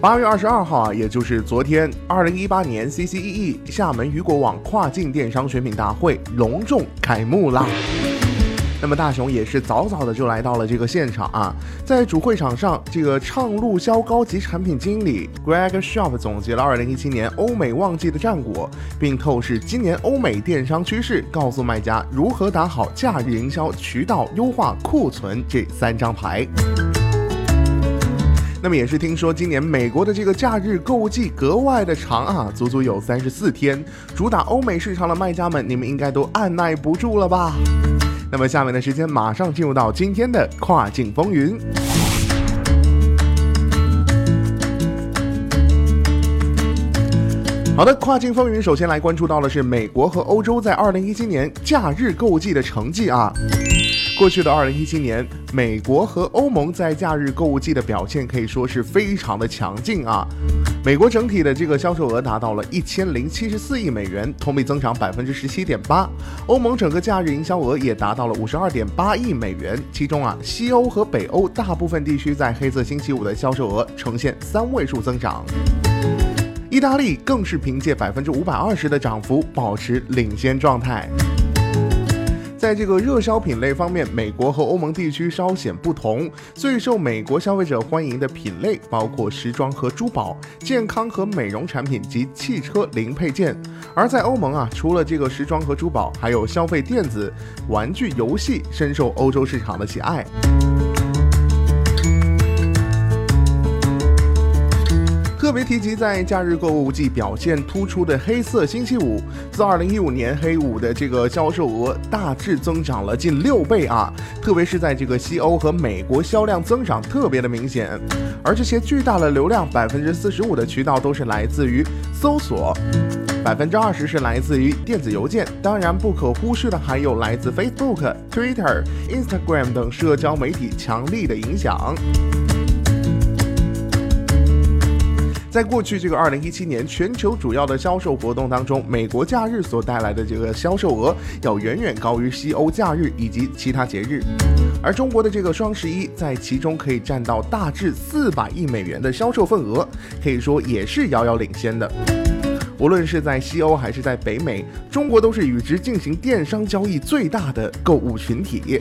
八月二十二号啊，也就是昨天，二零一八年 CCEE 厦门雨果网跨境电商选品大会隆重开幕啦。那么大雄也是早早的就来到了这个现场啊，在主会场上，这个畅路销高级产品经理 Greg Shop 总结了二零一七年欧美旺季的战果，并透视今年欧美电商趋势，告诉卖家如何打好假日营销渠道、优化库存这三张牌。那么也是听说今年美国的这个假日购物季格外的长啊，足足有三十四天，主打欧美市场的卖家们，你们应该都按耐不住了吧？那么下面的时间马上进入到今天的跨境风云。好的，跨境风云首先来关注到的是美国和欧洲在二零一七年假日购物季的成绩啊。过去的二零一七年，美国和欧盟在假日购物季的表现可以说是非常的强劲啊。美国整体的这个销售额达到了一千零七十四亿美元，同比增长百分之十七点八。欧盟整个假日营销额也达到了五十二点八亿美元，其中啊，西欧和北欧大部分地区在黑色星期五的销售额呈现三位数增长。意大利更是凭借百分之五百二十的涨幅保持领先状态。在这个热销品类方面，美国和欧盟地区稍显不同。最受美国消费者欢迎的品类包括时装和珠宝、健康和美容产品及汽车零配件。而在欧盟啊，除了这个时装和珠宝，还有消费电子、玩具、游戏，深受欧洲市场的喜爱。特别提及在假日购物季表现突出的黑色星期五，自2015年黑五的这个销售额大致增长了近六倍啊！特别是在这个西欧和美国销量增长特别的明显，而这些巨大的流量，百分之四十五的渠道都是来自于搜索，百分之二十是来自于电子邮件，当然不可忽视的还有来自 Facebook、Twitter、Instagram 等社交媒体强力的影响。在过去这个二零一七年全球主要的销售活动当中，美国假日所带来的这个销售额要远远高于西欧假日以及其他节日，而中国的这个双十一在其中可以占到大致四百亿美元的销售份额，可以说也是遥遥领先的。无论是在西欧还是在北美，中国都是与之进行电商交易最大的购物群体。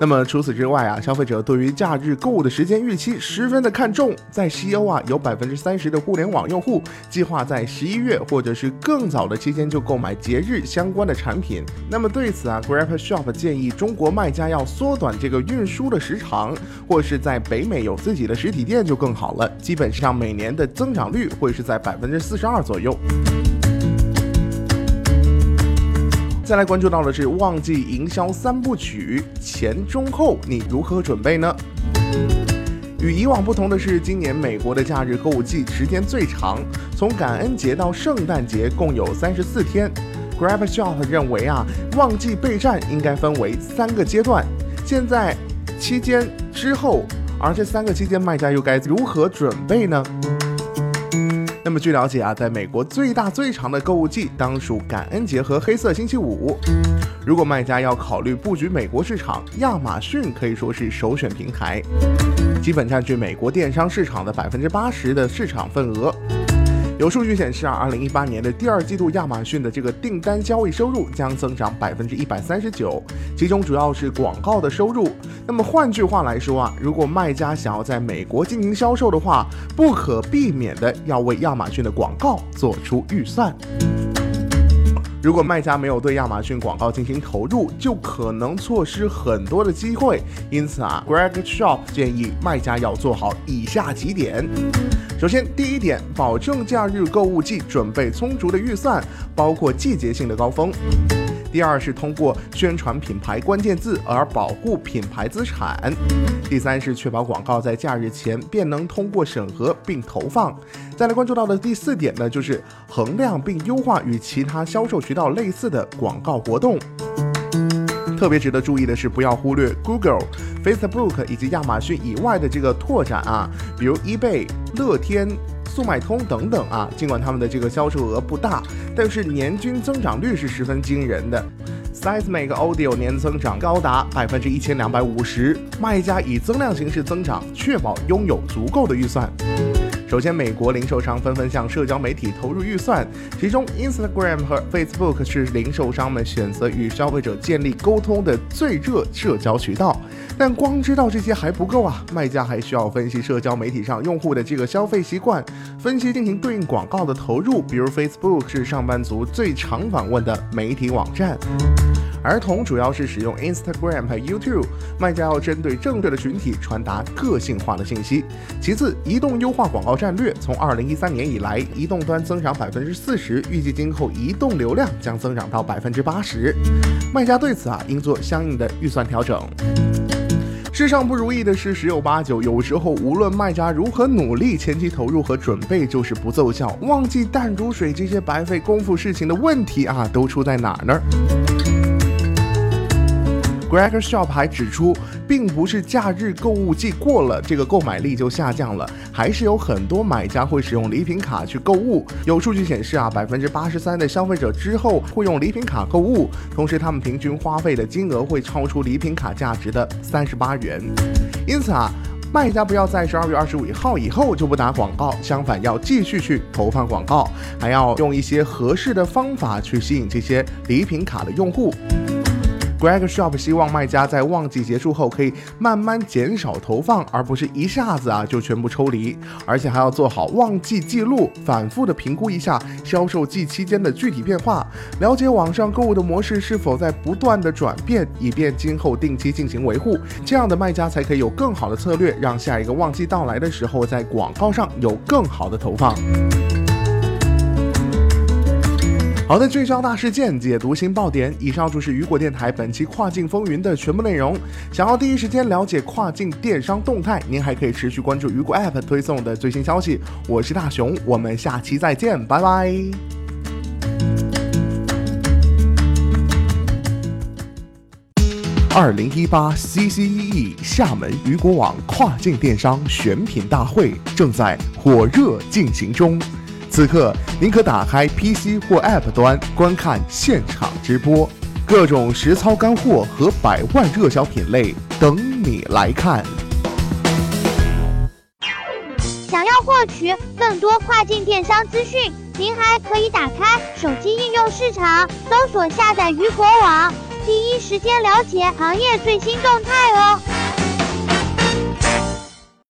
那么除此之外啊，消费者对于假日购物的时间预期十分的看重。在西欧啊，有百分之三十的互联网用户计划在十一月或者是更早的期间就购买节日相关的产品。那么对此啊，Grab Shop 建议中国卖家要缩短这个运输的时长，或是在北美有自己的实体店就更好了。基本上每年的增长率会是在百分之四十二左右。再来关注到的是旺季营销三部曲前中后，你如何准备呢？与以往不同的是，今年美国的假日购物季时间最长，从感恩节到圣诞节共有三十四天。Grab Shop 认为啊，旺季备战应该分为三个阶段，现在、期间、之后，而这三个期间卖家又该如何准备呢？那么据了解啊，在美国最大最长的购物季当属感恩节和黑色星期五。如果卖家要考虑布局美国市场，亚马逊可以说是首选平台，基本占据美国电商市场的百分之八十的市场份额。有数据显示啊，二零一八年的第二季度，亚马逊的这个订单交易收入将增长百分之一百三十九，其中主要是广告的收入。那么换句话来说啊，如果卖家想要在美国进行销售的话，不可避免的要为亚马逊的广告做出预算。如果卖家没有对亚马逊广告进行投入，就可能错失很多的机会。因此啊，Greg Shop 建议卖家要做好以下几点。首先，第一点，保证假日购物季准备充足的预算，包括季节性的高峰。第二是通过宣传品牌关键字而保护品牌资产；第三是确保广告在假日前便能通过审核并投放。再来关注到的第四点呢，就是衡量并优化与其他销售渠道类似的广告活动。特别值得注意的是，不要忽略 Google、Facebook 以及亚马逊以外的这个拓展啊，比如 eBay、乐天。速卖通等等啊，尽管他们的这个销售额不大，但是年均增长率是十分惊人的。Seismic Audio 年增长高达百分之一千两百五十，卖家以增量形式增长，确保拥有足够的预算。首先，美国零售商纷纷向社交媒体投入预算，其中 Instagram 和 Facebook 是零售商们选择与消费者建立沟通的最热社交渠道。但光知道这些还不够啊，卖家还需要分析社交媒体上用户的这个消费习惯，分析进行对应广告的投入。比如 Facebook 是上班族最常访问的媒体网站。儿童主要是使用 Instagram 和 YouTube，卖家要针对正确的群体传达个性化的信息。其次，移动优化广告战略，从二零一三年以来，移动端增长百分之四十，预计今后移动流量将增长到百分之八十。卖家对此啊，应做相应的预算调整。世上不如意的事十有八九，有时候无论卖家如何努力，前期投入和准备就是不奏效，忘记淡如水这些白费功夫事情的问题啊，都出在哪儿呢 Gregor Shop 还指出，并不是假日购物季过了，这个购买力就下降了，还是有很多买家会使用礼品卡去购物。有数据显示啊，百分之八十三的消费者之后会用礼品卡购物，同时他们平均花费的金额会超出礼品卡价值的三十八元。因此啊，卖家不要在十二月二十五号以后就不打广告，相反要继续去投放广告，还要用一些合适的方法去吸引这些礼品卡的用户。Greg Shop 希望卖家在旺季结束后可以慢慢减少投放，而不是一下子啊就全部抽离，而且还要做好旺季记录，反复的评估一下销售季期间的具体变化，了解网上购物的模式是否在不断的转变，以便今后定期进行维护。这样的卖家才可以有更好的策略，让下一个旺季到来的时候，在广告上有更好的投放。好的，聚焦大事件，解读新爆点。以上就是雨果电台本期跨境风云的全部内容。想要第一时间了解跨境电商动态，您还可以持续关注雨果 App 推送的最新消息。我是大熊，我们下期再见，拜拜。二零一八 CCEE 厦门雨果网跨境电商选品大会正在火热进行中。此刻，您可打开 PC 或 App 端观看现场直播，各种实操干货和百万热销品类等你来看。想要获取更多跨境电商资讯，您还可以打开手机应用市场，搜索下载鱼果网，第一时间了解行业最新动态哦。